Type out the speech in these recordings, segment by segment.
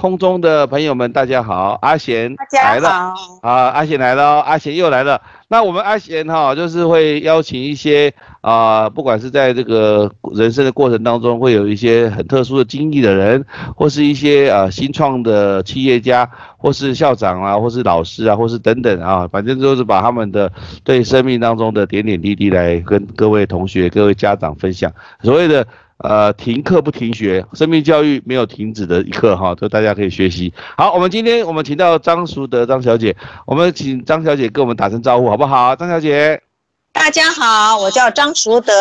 空中的朋友们，大家好，阿贤来了，啊，阿贤来了哦，阿贤又来了。那我们阿贤哈，就是会邀请一些啊、不管是在这个人生的过程当中，会有一些很特殊的经历的人，或是一些啊新创的企业家，或是校长啊，或是老师啊，或是等等啊，反正就是把他们的对生命当中的点点滴滴来跟各位同学、各位家长分享。所谓的呃停课不停学，生命教育没有停止的一刻哈，就大家可以学习。好，我们今天我们请到张淑德张小姐，我们请张小姐跟我们打声招呼好不好？张小姐大家好，我叫张淑德，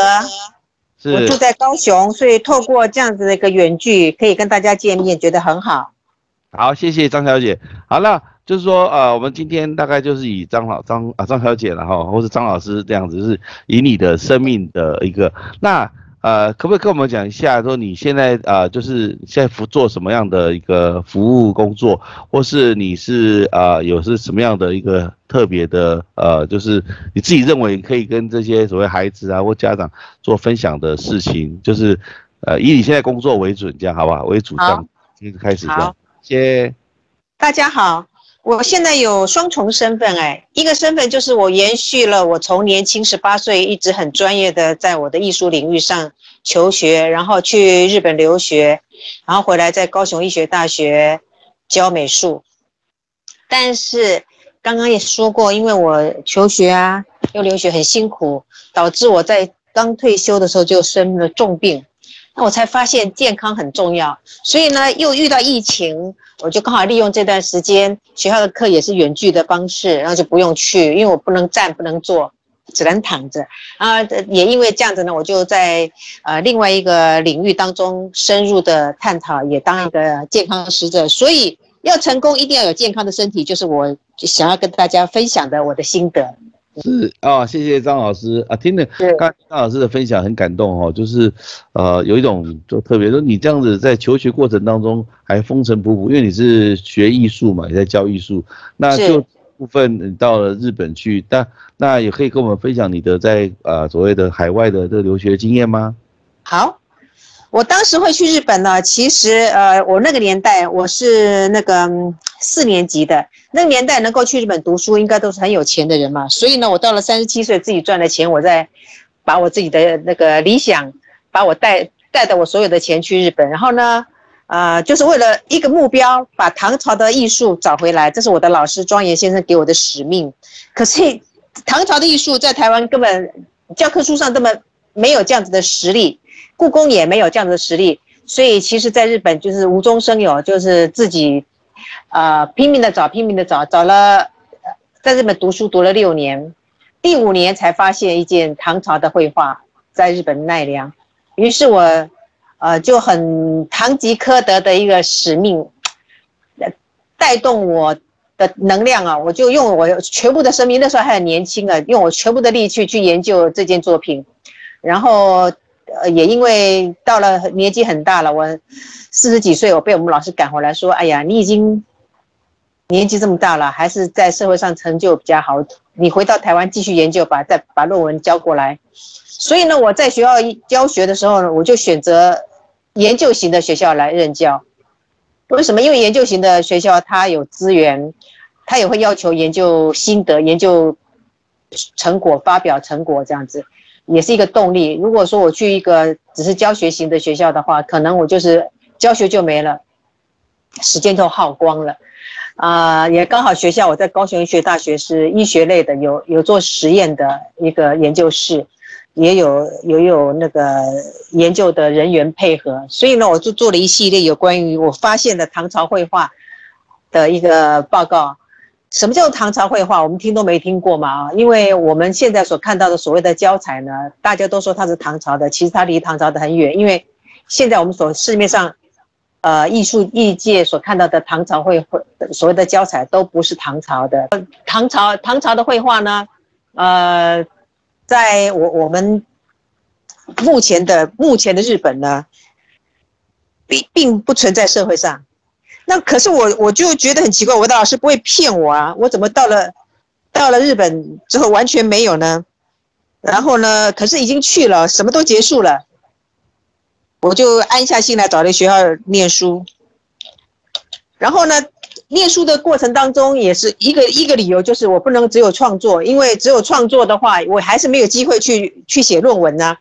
我住在高雄，所以透过这样子的一个远距，可以跟大家见面，觉得很好。好，谢谢张小姐。好，了就是说呃，我们今天大概就是以张老张啊张小姐了哈，或是张老师这样子，是以你的生命的一个那。呃，可不可以跟我们讲一下，说你现在呃，就是现在服做什么样的一个服务工作，或是你是呃有是什么样的一个特别的呃，就是你自己认为可以跟这些所谓孩子啊或家长做分享的事情，就是呃以你现在工作为准，这样好不好？为主这样，开始这样好，谢谢。大家好，我现在有双重身份，哎，一个身份就是我延续了我从年轻十八岁一直很专业的在我的艺术领域上求学，然后去日本留学，然后回来在高雄医学大学教美术。但是刚刚也说过，因为我求学啊又留学很辛苦，导致我在刚退休的时候就生了重病。我才发现健康很重要，所以呢，又遇到疫情，我就刚好利用这段时间，学校的课也是远距的方式，然后就不用去，因为我不能站，不能坐，只能躺着。啊，也因为这样子呢，我就在呃另外一个领域当中深入的探讨，也当一个健康使者。所以要成功，一定要有健康的身体，就是我想要跟大家分享的我的心得。是哦，谢谢张老师啊，听了是刚才张老师的分享很感动哦，就是呃有一种就特别说你这样子在求学过程当中还风尘仆仆，因为你是学艺术嘛，也在教艺术，那就部分你到了日本去，但那也可以跟我们分享你的在呃所谓的海外的这个留学经验吗？好，我当时会去日本呢，其实呃，我那个年代我是那个四年级的，那个年代能够去日本读书，应该都是很有钱的人嘛。所以呢，我到了三十七岁，自己赚的钱，我再把我自己的那个理想，把我带带到我所有的钱去日本，然后呢，呃，就是为了一个目标，把唐朝的艺术找回来，这是我的老师庄严先生给我的使命。可是唐朝的艺术在台湾根本教科书上根本没有这样子的实力。故宫也没有这样的实力，所以其实在日本就是无中生有，就是自己，呃，拼命的找，拼命的找，找了，在日本读书读了六年，第五年才发现一件唐朝的绘画在日本奈良，于是我，呃，就很堂吉诃德的一个使命，带动我的能量啊，我就用我全部的生命，那时候还很年轻啊，用我全部的力气去研究这件作品，然后。呃，也因为到了年纪很大了，我四十几岁，我被我们老师赶回来说：“哎呀，你已经年纪这么大了，还是在社会上成就比较好，你回到台湾继续研究吧，再把论文交过来。”所以呢，我在学校教学的时候呢，我就选择研究型的学校来任教。为什么？因为研究型的学校它有资源，它也会要求研究心得、研究成果、发表成果这样子。也是一个动力。如果说我去一个只是教学型的学校的话，可能我就是教学就没了，时间都耗光了。啊、也刚好学校我在高雄医学大学是医学类的，有有做实验的一个研究室，也有有有那个研究的人员配合，所以呢，我就做了一系列有关于我发现的唐朝绘画的一个报告。什么叫唐朝绘画？我们听都没听过嘛！因为我们现在所看到的所谓的胶彩呢，大家都说它是唐朝的，其实它离唐朝的很远。因为现在我们所市面上，呃，艺术艺界所看到的唐朝绘绘所谓的胶彩都不是唐朝的。唐朝唐朝的绘画呢，呃，在我我们目前的目前的日本呢，并并不存在社会上。那可是我我就觉得很奇怪，我的老师不会骗我啊，我怎么到了到了日本之后完全没有呢？然后呢，可是已经去了，什么都结束了，我就安下心来找了学校念书。然后呢，念书的过程当中也是一个一个理由，就是我不能只有创作，因为只有创作的话，我还是没有机会去去写论文呢。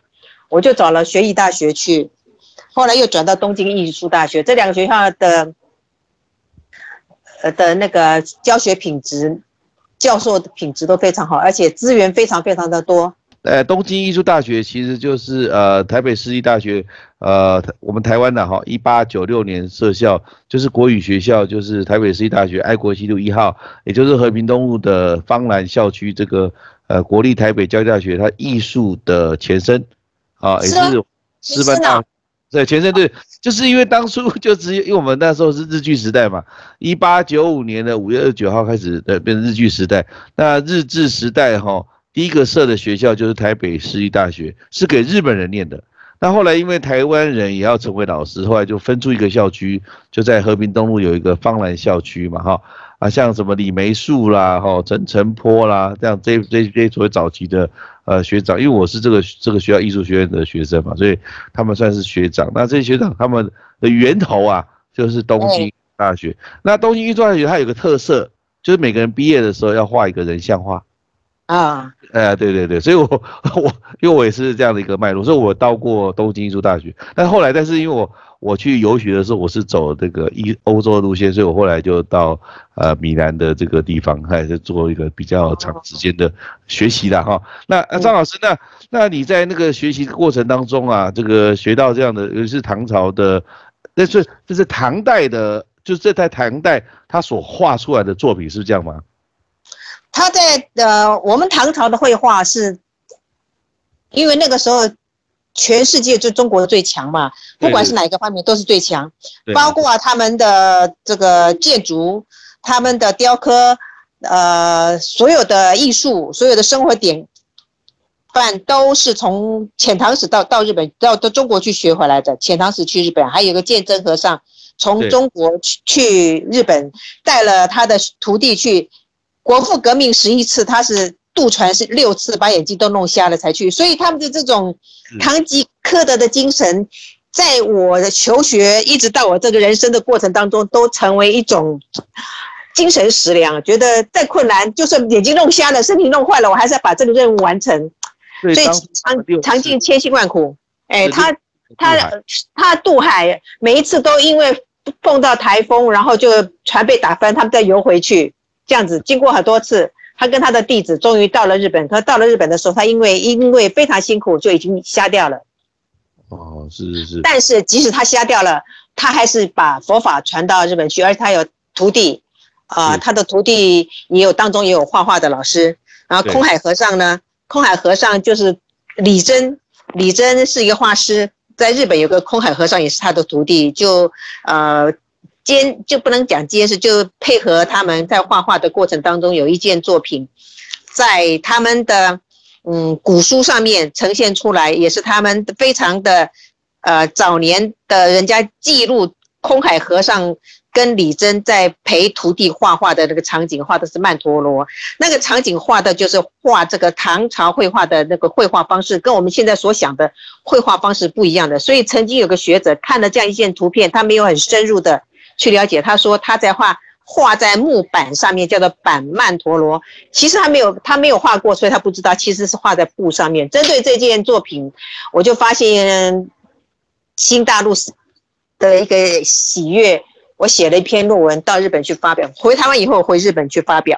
我就找了学艺大学去，后来又转到东京艺术大学，这两个学校的呃的那个教学品质、教授的品质都非常好，而且资源非常非常的多。呃，东京艺术大学其实就是呃台北市立大学，呃，我们台湾的哈，一八九六年设校，就是国语学校，就是台北市立大学爱国西路一号，也就是和平东路的方兰校区这个呃国立台北教育大学，它艺术的前身，啊，也是师范大，对前身对，就是因为当初 就直接，因为我们那时候是日据时代嘛，一八九五年的五月二十九号开始的变成日据时代，那日治时代哈。第一个设的学校就是台北市立大学，是给日本人念的。那后来因为台湾人也要成为老师，后来就分出一个校区，就在和平东路有一个方兰校区嘛，哈啊，像什么李梅树啦，哈陈澄波啦，这样这这这所谓早期的呃学长，因为我是这个这个学校艺术学院的学生嘛，所以他们算是学长。那这些学长他们的源头啊，就是东京大学。那东京艺术大学它有个特色，就是每个人毕业的时候要画一个人像画。啊，哎，对对对，所以我我因为我也是这样的一个脉络，所以我到过东京艺术大学，但后来，但是因为我我去游学的时候，我是走这个一欧洲的路线，所以我后来就到呃米兰的这个地方，还是做一个比较长时间的学习的哈。那张老师，那那你在那个学习过程当中啊，这个学到这样的，尤其是唐朝的，那是这是唐代的，就是这在唐代他所画出来的作品是这样吗？他在呃，我们唐朝的绘画是，因为那个时候全世界就中国最强嘛，不管是哪一个方面都是最强，包括他们的这个建筑、他们的雕刻，呃，所有的艺术、所有的生活典范都是从遣唐使到到日本到到中国去学回来的。遣唐使去日本，还有个鉴真和尚从中国去去日本，带了他的徒弟去。国父革命十一次，他是渡船是六次，把眼睛都弄瞎了才去。所以他们的这种堂吉诃德的精神，在我的求学一直到我这个人生的过程当中，都成为一种精神食粮。觉得再困难，就算眼睛弄瞎了，身体弄坏了，我还是要把这个任务完成。所以尝尝尽千辛万苦。哎，他他他渡海，每一次都因为碰到台风，然后就船被打翻，他们再游回去。这样子，经过很多次，他跟他的弟子终于到了日本。他到了日本的时候，他因为因为非常辛苦，就已经瞎掉了。哦，是是是。但是即使他瞎掉了，他还是把佛法传到日本去，而且他有徒弟，啊，他的徒弟也有当中也有画画的老师。然后空海和尚呢，空海和尚就是李真，李真是一个画师，在日本有个空海和尚也是他的徒弟，就呃。监就不能讲监视，就配合他们在画画的过程当中，有一件作品，在他们的嗯古书上面呈现出来，也是他们非常的呃早年的人家记录空海和尚跟李真在陪徒弟画画的那个场景，画的是曼陀罗，那个场景画的就是画这个唐朝绘画的那个绘画方式，跟我们现在所想的绘画方式不一样的。所以曾经有个学者看了这样一件图片，他没有很深入的。去了解，他说他在画画在木板上面，叫做板曼陀罗。其实他没有他没有画过，所以他不知道其实是画在布上面。针对这件作品，我就发现新大陆的一个喜悦，我写了一篇论文到日本去发表。回台湾以后回日本去发表，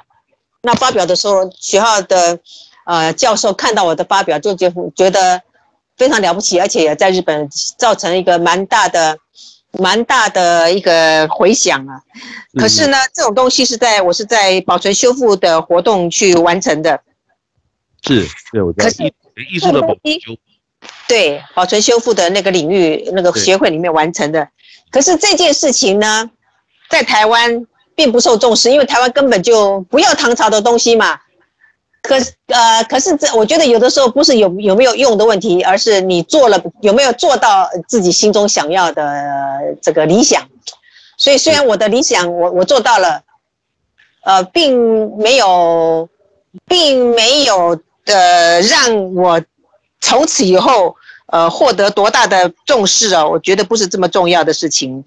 那发表的时候，学校的呃教授看到我的发表，就觉觉得非常了不起，而且也在日本造成一个蛮大的。蛮大的一个回响啊，可是呢，这种东西是在我是在保存修复的活动去完成的，是，对，我知道。可是艺术的保存修，对，保存修复的那个领域那个协会里面完成的。可是这件事情呢，在台湾并不受重视，因为台湾根本就不要唐朝的东西嘛。可是呃，可是这我觉得有的时候不是有有没有用的问题，而是你做了有没有做到自己心中想要的这个理想。所以虽然我的理想我我做到了，呃，并没有，并没有的让我从此以后呃获得多大的重视啊，我觉得不是这么重要的事情，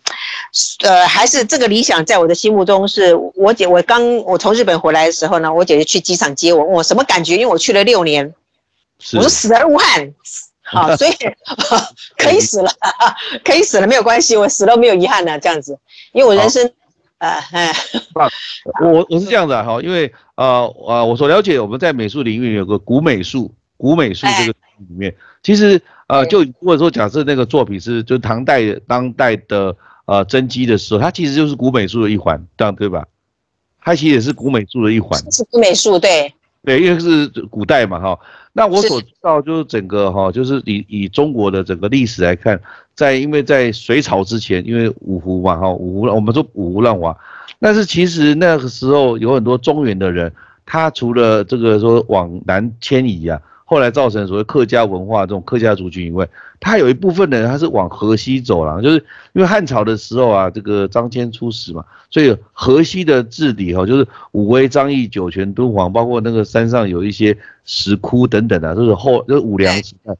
呃，还是这个理想在我的心目中是我姐，我刚我从日本回来的时候呢，我姐姐去机场接我，问我什么感觉，因为我去了六年，我说死而无憾，好，所以 可以死了，可以死了没有关系，我死了没有遗憾的这样子，因为我人生。啊，我我是这样的哈，因为呃呃，我所了解，我们在美术领域有个古美术，古美术这个里面，其实呃，就如果说假设那个作品是就唐代当代的呃真迹的时候，它其实就是古美术的一环，这样对吧？它其实也是古美术的一环，是古美术，对对，因为是古代嘛哈。那我所知道就是整个哈，就是以以中国的整个历史来看。在因为在隋朝之前，因为五胡嘛哈，五胡我们说五胡乱华，但是其实那个时候有很多中原的人，他除了这个说往南迁移啊，后来造成所谓客家文化这种客家族群以外，他有一部分人他是往河西走了，就是因为汉朝的时候啊，这个张骞出使嘛，所以河西的治理哈，就是武威、张掖、酒泉、敦煌，包括那个山上有一些石窟等等的，都是后就是武梁时代。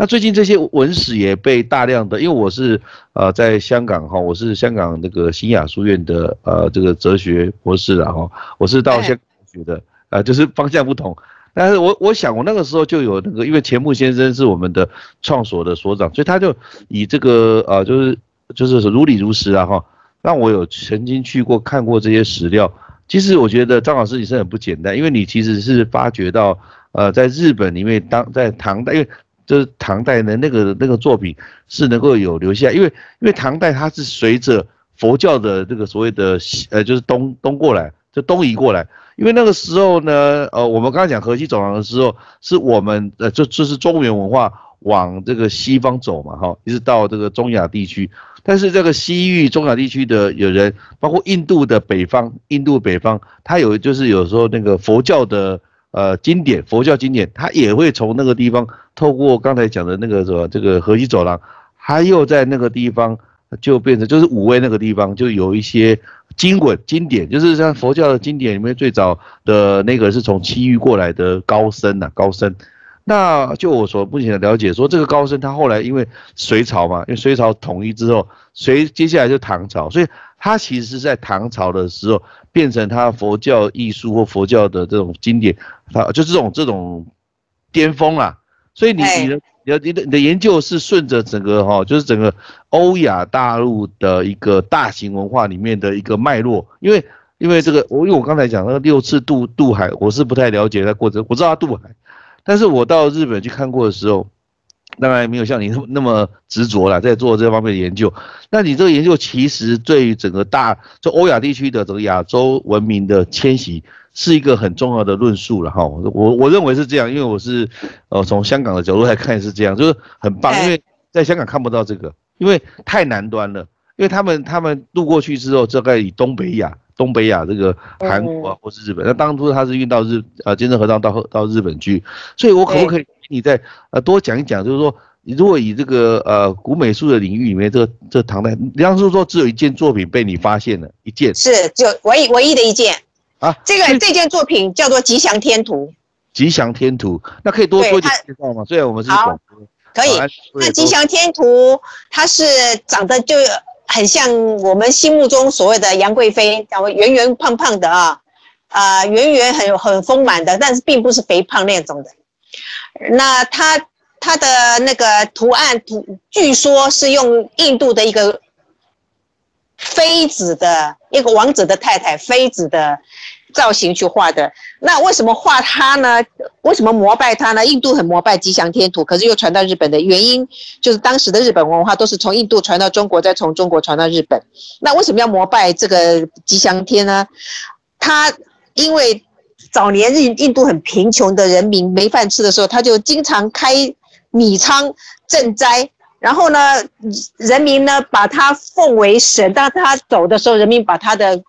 那最近这些文史也被大量的，因为我是呃在香港哈，我是香港那个新雅书院的呃这个哲学博士了哈，我是到香港学的，呃就是方向不同，但是我我想我那个时候就有那个，因为钱穆先生是我们的创所的所长，所以他就以这个呃就是就是如理如实啊哈，让我有曾经去过看过这些史料，其实我觉得张老师你是很不简单，因为你其实是发掘到呃在日本里面当在唐代因为。就是唐代的那个那个作品是能够有留下，因为因为唐代它是随着佛教的这个所谓的呃就是东东过来，东移过来，因为那个时候呢，呃我们刚刚讲河西走廊的时候，是我们呃就就是中原文化往这个西方走嘛哈，一直到这个中亚地区，但是这个西域中亚地区的有人，包括印度的北方，印度北方，它有就是有时候那个佛教的。呃，经典佛教经典，它也会从那个地方透过刚才讲的那个什么这个河西走廊，它又在那个地方就变成就是五味那个地方就有一些经文经典，就是像佛教的经典里面最早的那个是从西域过来的高僧呐，高僧。那就我所目前的了解，说这个高僧他后来因为隋朝嘛，因为隋朝统一之后，隋接下来就唐朝，所以他其实是在唐朝的时候变成他佛教艺术或佛教的这种经典，他就这种这种巅峰啦。所以你你的你的你的研究是顺着整个哈，就是整个欧亚大陆的一个大型文化里面的一个脉络，因为因为这个我因为我刚才讲那个六次渡渡海，我是不太了解它过程，我知道它渡海。但是我到日本去看过的时候，当然没有像你那么执着了，在做这方面的研究。那你这个研究其实对于整个大就欧亚地区的整个亚洲文明的迁徙是一个很重要的论述了哈。我我认为是这样，因为我是呃从香港的角度来看是这样，就是很棒，因为在香港看不到这个，因为太南端了，因为他们他们渡过去之后，大概以东北亚。东北亚这个韩国啊，或是日本，那当初他是运到日呃金正和尚到到日本去，所以我可不可以你再呃多讲一讲，就是说你如果以这个呃古美术的领域里面，这这唐代，你当初说只有一件作品被你发现了，一件是就唯一唯一的一件啊，这个这件作品叫做《吉祥天图》。吉祥天图，那可以多说一点介绍吗？虽然我们是广播，可以。那《吉祥天图》它是长得就。很像我们心目中所谓的杨贵妃，圆圆胖胖的啊，啊，圆圆很很丰满的，但是并不是肥胖那种的。那它它的那个图案图，据说是用印度的一个妃子的一个王子的太太妃子的。造型去画的，那为什么画它呢？为什么膜拜它呢？印度很膜拜吉祥天图，可是又传到日本的原因，就是当时的日本文化都是从印度传到中国，再从中国传到日本。那为什么要膜拜这个吉祥天呢？他因为早年印印度很贫穷的人民没饭吃的时候，他就经常开米仓赈灾。然后呢，人民呢把他奉为神，当他走的时候，人民把他的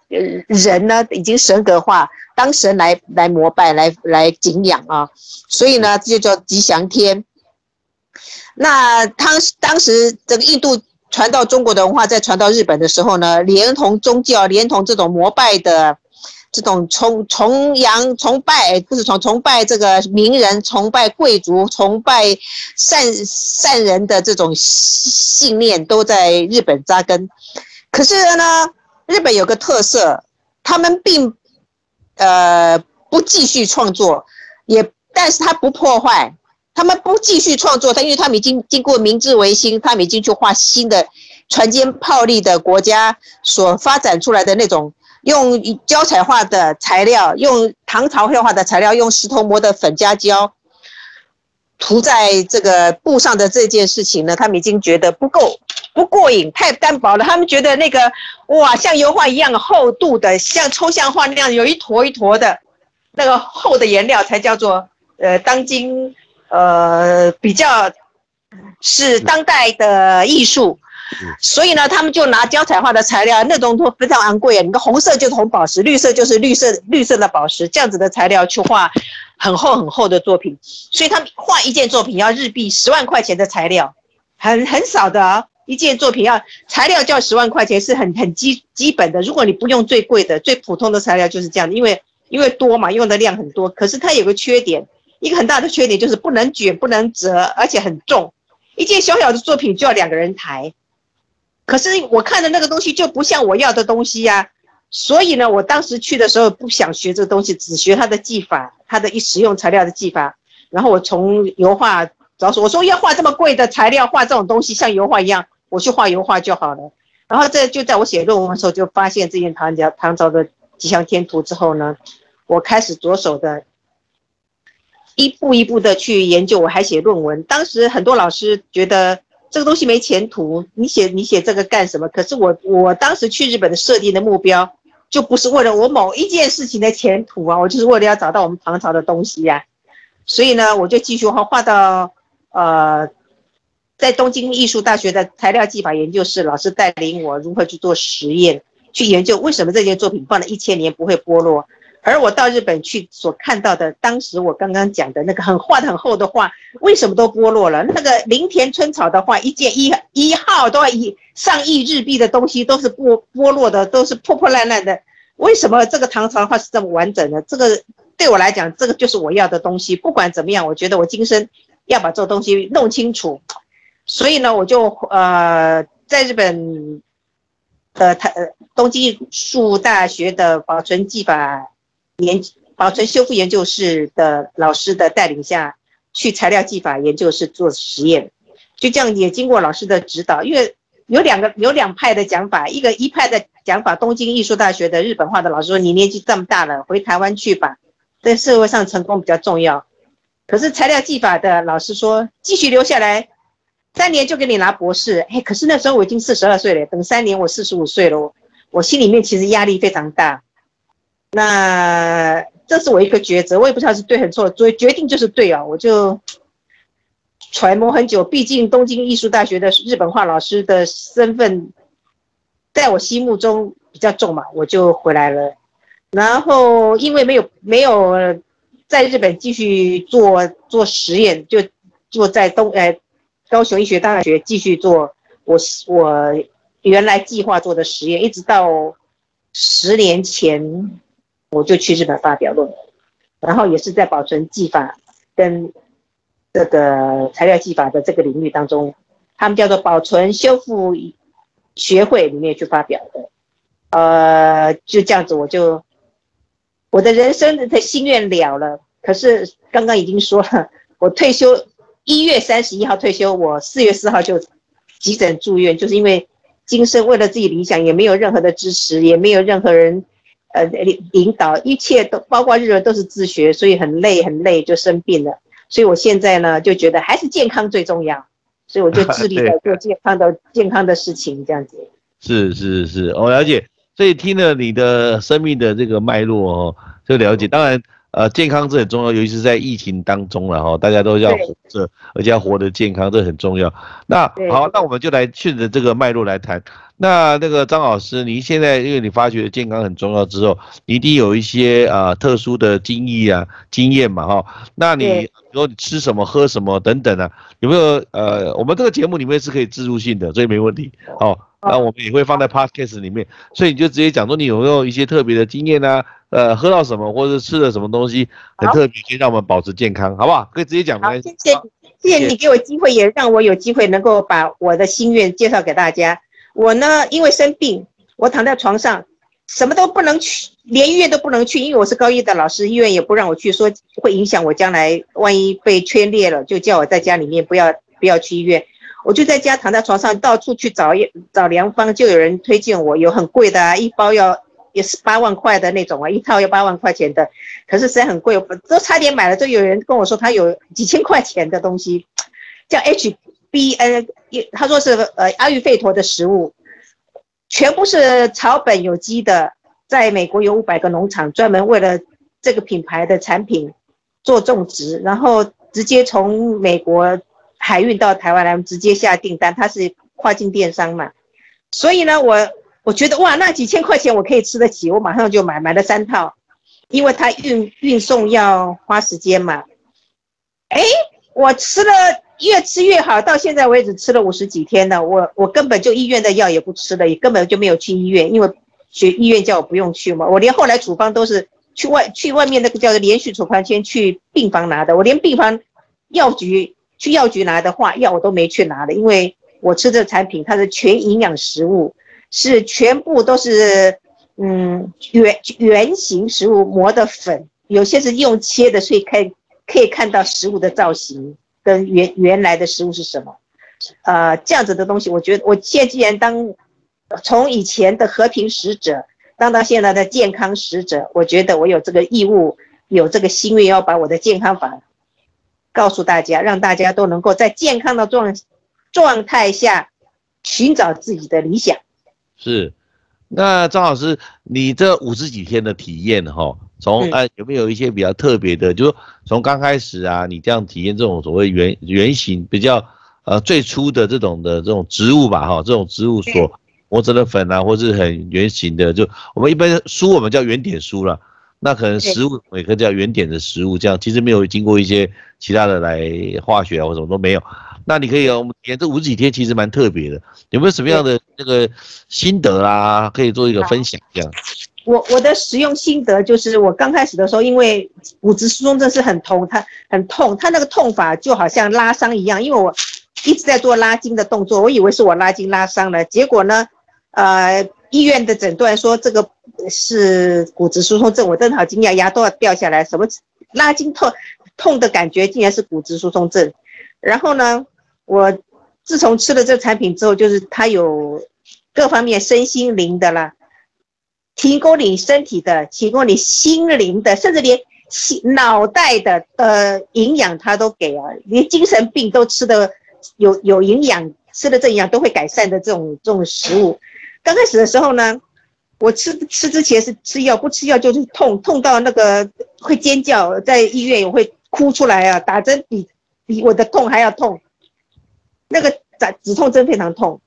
人呢已经神格化，当神来来膜拜，来来敬仰啊，所以呢这就叫吉祥天。那当当时这个印度传到中国的文化，再传到日本的时候呢，连同宗教，连同这种膜拜的这种崇崇洋崇拜，不是崇崇拜这个名人，崇拜贵族，崇拜善善人的这种信念都在日本扎根。可是呢，日本有个特色，他们并呃不继续创作，也但是他不破坏。他们不继续创作，他因为他们已经经过明治维新，他们已经去画新的船坚炮利的国家所发展出来的那种用胶彩画的材料，用唐朝绘画的材料，用石头磨的粉加胶涂在这个布上的这件事情呢，他们已经觉得不够不过瘾，太单薄了。他们觉得那个哇，像油画一样厚度的，像抽象画那样有一坨一坨的那个厚的颜料才叫做呃，当今。呃，比较是当代的艺术，所以呢，他们就拿胶彩画的材料，那种都非常昂贵啊。你看红色就是红宝石，绿色就是绿色绿色的宝石，这样子的材料去画很厚很厚的作品，所以他们画一件作品要日币十万块钱的材料，很很少的啊，一件作品要材料就要十万块钱，是很很基基本的。如果你不用最贵的，最普通的材料就是这样，因为因为多嘛，用的量很多，可是它有个缺点。一个很大的缺点就是不能卷、不能折，而且很重。一件小小的作品就要两个人抬，可是我看的那个东西就不像我要的东西呀。所以呢，我当时去的时候不想学这个东西，只学它的技法，它的一使用材料的技法。然后我从油画着手，我说要画这么贵的材料，画这种东西像油画一样，我去画油画就好了。然后这就在我写论文的时候就发现这件唐家唐朝的吉祥天图之后呢，我开始着手的。一步一步的去研究，我还写论文。当时很多老师觉得这个东西没前途，你写你写这个干什么？可是我我当时去日本的设定的目标，就不是为了我某一件事情的前途啊，我就是为了要找到我们唐朝的东西呀。所以呢，我就继续画画到呃，在东京艺术大学的材料技法研究室，老师带领我如何去做实验，去研究为什么这件作品放了一千年不会剥落。而我到日本去所看到的，当时我刚刚讲的那个很画的很厚的画，为什么都剥落了？那个林田春草的画，一件一一号都要一上亿日币的东西，都是剥剥落的，都是破破烂烂的。为什么这个唐朝画是这么完整的？这个对我来讲，这个就是我要的东西。不管怎么样，我觉得我今生要把这东西弄清楚。所以呢，我就呃在日本的台东京艺术大学的保存技法。研保存修复研究室的老师的带领下，去材料技法研究室做实验，就这样也经过老师的指导，因为有两个有两派的讲法，一个一派的讲法，东京艺术大学的日本画的老师说，你年纪这么大了，回台湾去吧，在社会上成功比较重要。可是材料技法的老师说，继续留下来，三年就给你拿博士。哎，可是那时候我已经四十二岁了，等三年我四十五岁了，我心里面其实压力非常大。那这是我一个抉择，我也不知道是对还是错，所以决定就是对啊，我就揣摩很久。毕竟东京艺术大学的日本画老师的身份，在我心目中比较重嘛，我就回来了。然后因为没有没有在日本继续做做实验，就就在东呃高雄医学大学继续做我我原来计划做的实验，一直到十年前。我就去日本发表论文，然后也是在保存技法跟这个材料技法的这个领域当中，他们叫做保存修复学会里面去发表的。呃，就这样子，我就我的人生的心愿了了。可是刚刚已经说了，我退休一月三十一号退休，我四月四号就急诊住院，就是因为今生为了自己理想，也没有任何的支持，也没有任何人。呃，领领导一切都包括日文都是自学，所以很累很累，就生病了。所以我现在呢，就觉得还是健康最重要，所以我就致力在 做健康的健康的事情，这样子。是是是，我了解。所以听了你的生命的这个脉络哦，就了解。当然。呃，健康这很重要，尤其是在疫情当中了哈，大家都要活着，而且要活得健康，这很重要。那好，那我们就来顺着这个脉络来谈。那那个张老师，你现在因为你发觉健康很重要之后，你一定有一些啊特殊的经历啊经验嘛哈。那你说你吃什么喝什么等等啊，有没有呃，我们这个节目里面是可以自助性的，所以没问题。好，那我们也会放在 podcast 里面，所以你就直接讲说你有没有一些特别的经验呢？呃，喝到什么或者吃了什么东西很特别，可以让我们保持健康，好不好？可以直接讲。好，谢谢，谢谢你给我机会，也让我有机会能够把我的心愿介绍给大家。我呢，因为生病，我躺在床上，什么都不能去，连医院都不能去，因为我是高一的老师，医院也不让我去，说会影响我将来，万一被圈裂了，就叫我在家里面不要不要去医院。我就在家躺在床上，到处去找一找良方，就有人推荐我有很贵的，一包要也是八万块的那种啊，一套要八万块钱的，可是实在很贵，都差点买了。就有人跟我说他有几千块钱的东西，叫 HBN，他说是呃阿育吠陀的食物，全部是草本有机的，在美国有五百个农场专门为了这个品牌的产品做种植，然后直接从美国。海运到台湾来，我们直接下订单，它是跨境电商嘛，所以呢，我我觉得哇，那几千块钱我可以吃得起，我马上就买，买了三套，因为它运运送要花时间嘛。哎，我吃了越吃越好，到现在为止吃了五十几天了，我我根本就医院的药也不吃了，也根本就没有去医院，因为学医院叫我不用去嘛，我连后来处方都是去外去外面那个叫做连续处方签去病房拿的，我连病房药局。去药局拿的话，药我都没去拿的，因为我吃这产品，它是全营养食物，是全部都是嗯圆圆形食物磨的粉，有些是用切的，所以可以可以看到食物的造型跟原原来的食物是什么，呃，这样子的东西，我觉得我现在既然当从以前的和平使者当到现在的健康使者，我觉得我有这个义务，有这个心愿要把我的健康法。告诉大家，让大家都能够在健康的状状态下寻找自己的理想。是，那张老师，你这五十几天的体验哈，从呃有没有一些比较特别的？就是从刚开始啊，你这样体验这种所谓原原型比较呃最初的这种的这种植物吧哈，这种植物所磨成的粉啊，或是很圆形的，就我们一般书我们叫圆点书了。那可能食物也可以叫原点的食物，这样其实没有经过一些其他的来化学啊或什么都没有。那你可以我们体验这五十几天其实蛮特别的，有没有什么样的那个心得啦？可以做一个分享这样。我我的使用心得就是我刚开始的时候，因为骨质疏松症是很痛，它很痛，它那个痛法就好像拉伤一样，因为我一直在做拉筋的动作，我以为是我拉筋拉伤了，结果呢，呃。医院的诊断说这个是骨质疏松症，我真的好惊讶，牙都要掉下来。什么拉筋痛痛的感觉，竟然是骨质疏松症。然后呢，我自从吃了这产品之后，就是它有各方面身心灵的啦，提供你身体的，提供你心灵的，甚至连心脑袋的呃营养它都给啊，连精神病都吃的有有营养，吃的这营养都会改善的这种这种食物。刚开始的时候呢，我吃吃之前是吃药，不吃药就是痛，痛到那个会尖叫，在医院我会哭出来啊，打针比比我的痛还要痛，那个打止痛针非常痛。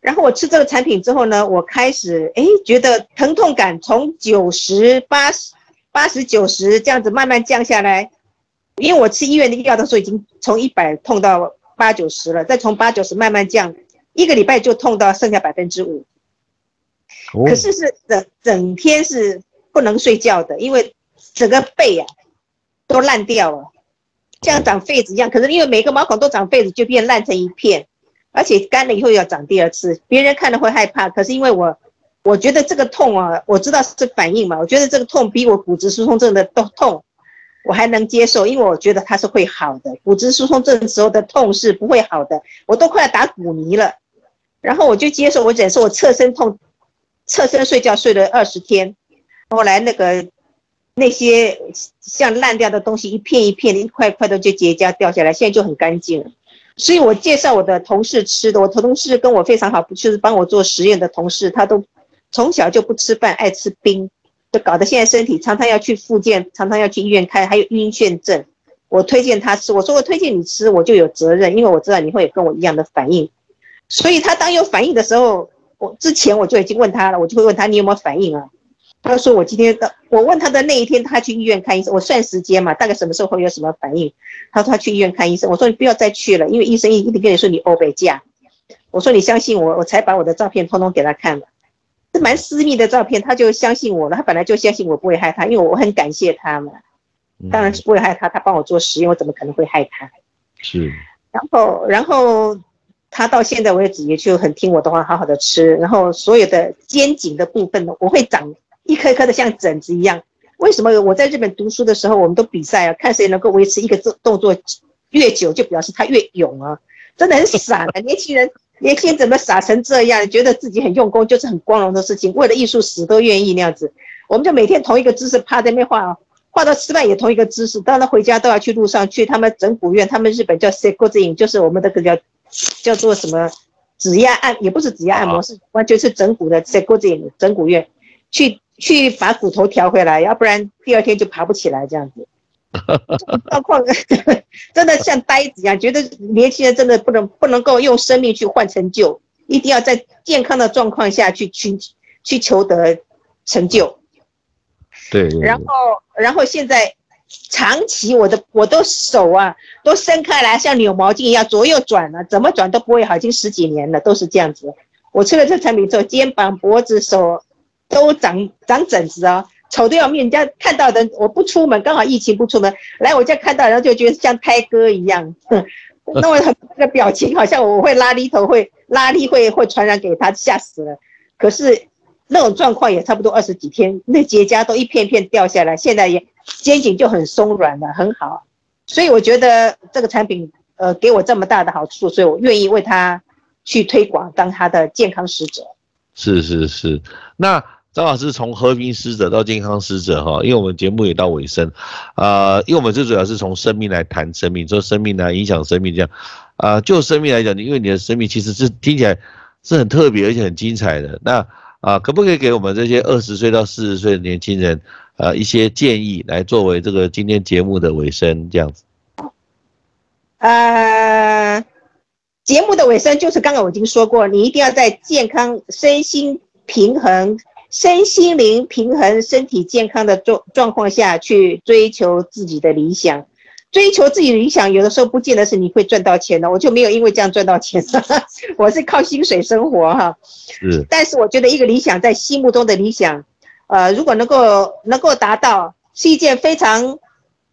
然后我吃这个产品之后呢，我开始哎觉得疼痛感从九十八十八十九十这样子慢慢降下来，因为我吃医院的药的时候已经从一百痛到八九十了，再从八九十慢慢降。一个礼拜就痛到剩下百分之五，可是是整整天是不能睡觉的，因为整个背啊都烂掉了，像长痱子一样。可是因为每个毛孔都长痱子，就变烂成一片，而且干了以后要长第二次，别人看了会害怕。可是因为我我觉得这个痛啊，我知道是反应嘛，我觉得这个痛比我骨质疏松症的都痛。我还能接受，因为我觉得它是会好的。骨质疏松症时候的痛是不会好的，我都快要打骨泥了。然后我就接受，我忍受我侧身痛，侧身睡觉睡了二十天。后来那个那些像烂掉的东西，一片一片的、一块一块的就结痂掉下来，现在就很干净了。所以我介绍我的同事吃的，我同事跟我非常好，就是帮我做实验的同事，他都从小就不吃饭，爱吃冰。就搞得现在身体常常要去复健，常常要去医院看，还有晕眩症。我推荐他吃，我说我推荐你吃，我就有责任，因为我知道你会跟我一样的反应。所以他当有反应的时候，我之前我就已经问他了，我就会问他你有没有反应啊？他说我今天的，我问他的那一天他去医院看医生，我算时间嘛，大概什么时候会有什么反应？他说他去医院看医生，我说你不要再去了，因为医生一定跟你说你欧北架。我说你相信我，我才把我的照片通通给他看了，是蛮私密的照片，他就相信我了。他本来就相信我不会害他，因为我很感谢他嘛。当然是不会害他，他帮我做实验，我怎么可能会害他？是。然后，然后他到现在为止也就很听我的话，好好的吃。然后所有的肩颈的部分呢，我会长一颗一颗的像疹子一样。为什么我在日本读书的时候，我们都比赛啊，看谁能够维持一个动动作越久，就表示他越勇啊，真的很傻的年轻人，年轻人怎么傻成这样？觉得自己很用功就是很光荣的事情，为了艺术死都愿意那样子。我们就每天同一个姿势趴在那画啊，画到吃饭也同一个姿势，当然回家都要去路上去他们整骨院，他们日本叫 s e k o z i n 就是我们这个叫叫做什么指压按，也不是指压按摩，是完全是整骨的 e o z i n 整骨院去。去把骨头调回来，要不然第二天就爬不起来这样子。状况 真的像呆子一样，觉得年轻人真的不能不能够用生命去换成就，一定要在健康的状况下去去去求得成就。对。然后然后现在长期我的我的手啊都伸开来，像扭毛巾一样左右转了，怎么转都不会好，已经十几年了，都是这样子。我吃了这产品之后，肩膀、脖子、手。都长长疹子啊，丑的要命。人家看到的，我不出门，刚好疫情不出门，来我家看到，然后就觉得像胎哥一样，那我很那个表情，好像我会拉力头，会拉力会会传染给他，吓死了。可是那种状况也差不多二十几天，那结痂都一片片掉下来，现在也肩颈就很松软了，很好。所以我觉得这个产品，呃，给我这么大的好处，所以我愿意为他去推广，当他的健康使者。是是是，那。张老师从和平使者到健康使者哈，因为我们节目也到尾声，呃，因为我们最主要是从生命来谈生命，说生命来影响生命这样，啊，就生命来讲，因为你的生命其实是听起来是很特别而且很精彩的。那啊，可不可以给我们这些二十岁到四十岁的年轻人，呃，一些建议来作为这个今天节目的尾声这样子？呃，节目的尾声就是刚刚我已经说过，你一定要在健康、身心平衡。身心灵平衡、身体健康的状状况下去追求自己的理想，追求自己的理想，有的时候不见得是你会赚到钱的。我就没有因为这样赚到钱，我是靠薪水生活哈。是，但是我觉得一个理想在心目中的理想，呃，如果能够能够达到，是一件非常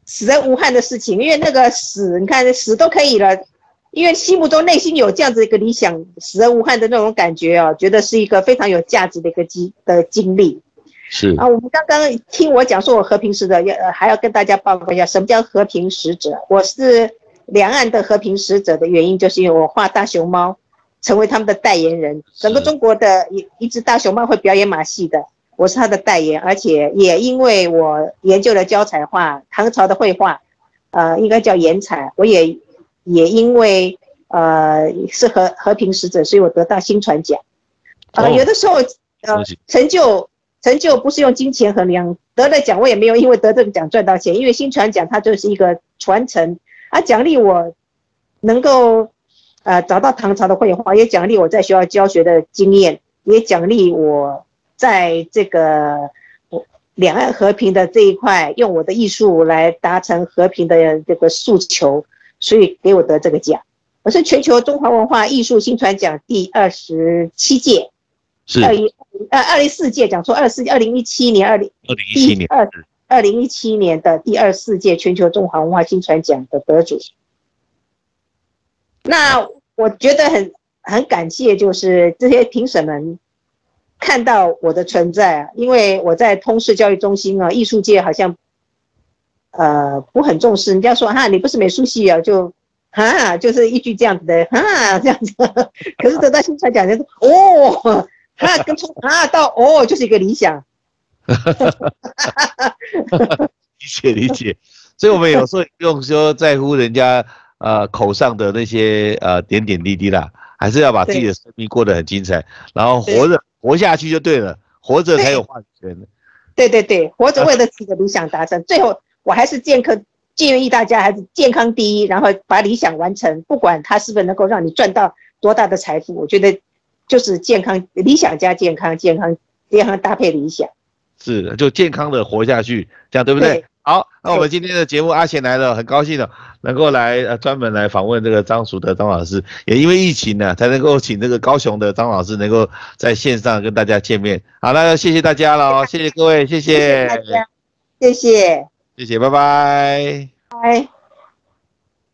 死而无憾的事情，因为那个死，你看死都可以了。因为心目中内心有这样子一个理想，死而无憾的那种感觉啊，觉得是一个非常有价值的一个经的经历。是啊，我们刚刚听我讲说，我和平使者要还要跟大家报告一下，什么叫和平使者？我是两岸的和平使者的原因，就是因为我画大熊猫，成为他们的代言人。整个中国的一一只大熊猫会表演马戏的，我是他的代言，而且也因为我研究了胶彩画，唐朝的绘画，呃，应该叫颜彩，我也。也因为呃是和和平使者，所以我得到新传奖。呃，有的时候呃成就成就不是用金钱衡量，得了奖我也没有因为得这个奖赚到钱，因为新传奖它就是一个传承，啊奖励我能够呃找到唐朝的绘画，也奖励我在学校教学的经验，也奖励我在这个两岸和平的这一块用我的艺术来达成和平的这个诉求。所以给我得这个奖，我是全球中华文化艺术新传奖第二十七届，是二一呃二零四届，讲错二四二零一七年二零二零一七年二二零一七年的第二四届全球中华文化新传奖的得主。那我觉得很很感谢，就是这些评审们看到我的存在，啊因为我在通识教育中心啊，艺术界好像。呃，不很重视，人家说哈，你不是美术系啊，就哈，就是一句这样子的哈，这样子。可是得到新传奖，就说哦，哈，跟从啊到哦，就是一个理想。理解理解，所以我们有时候用说在乎人家呃口上的那些呃点点滴滴啦，还是要把自己的生命过得很精彩，然后活着活下去就对了，活着才有话语权。对对对，活着为了自己的理想达成，最后。我还是健康建议大家还是健康第一，然后把理想完成，不管它是不是能够让你赚到多大的财富，我觉得就是健康理想加健康，健康健康搭配理想，是就健康的活下去，这样对不对？好，那我们今天的节目阿贤来了，很高兴的能够来呃专门来访问这个张淑德张老师，也因为疫情呢，才能够请这个高雄的张老师能够在线上跟大家见面。好，那谢谢大家了，谢谢各位，谢谢，谢谢大家，谢谢，谢谢，拜拜。拜。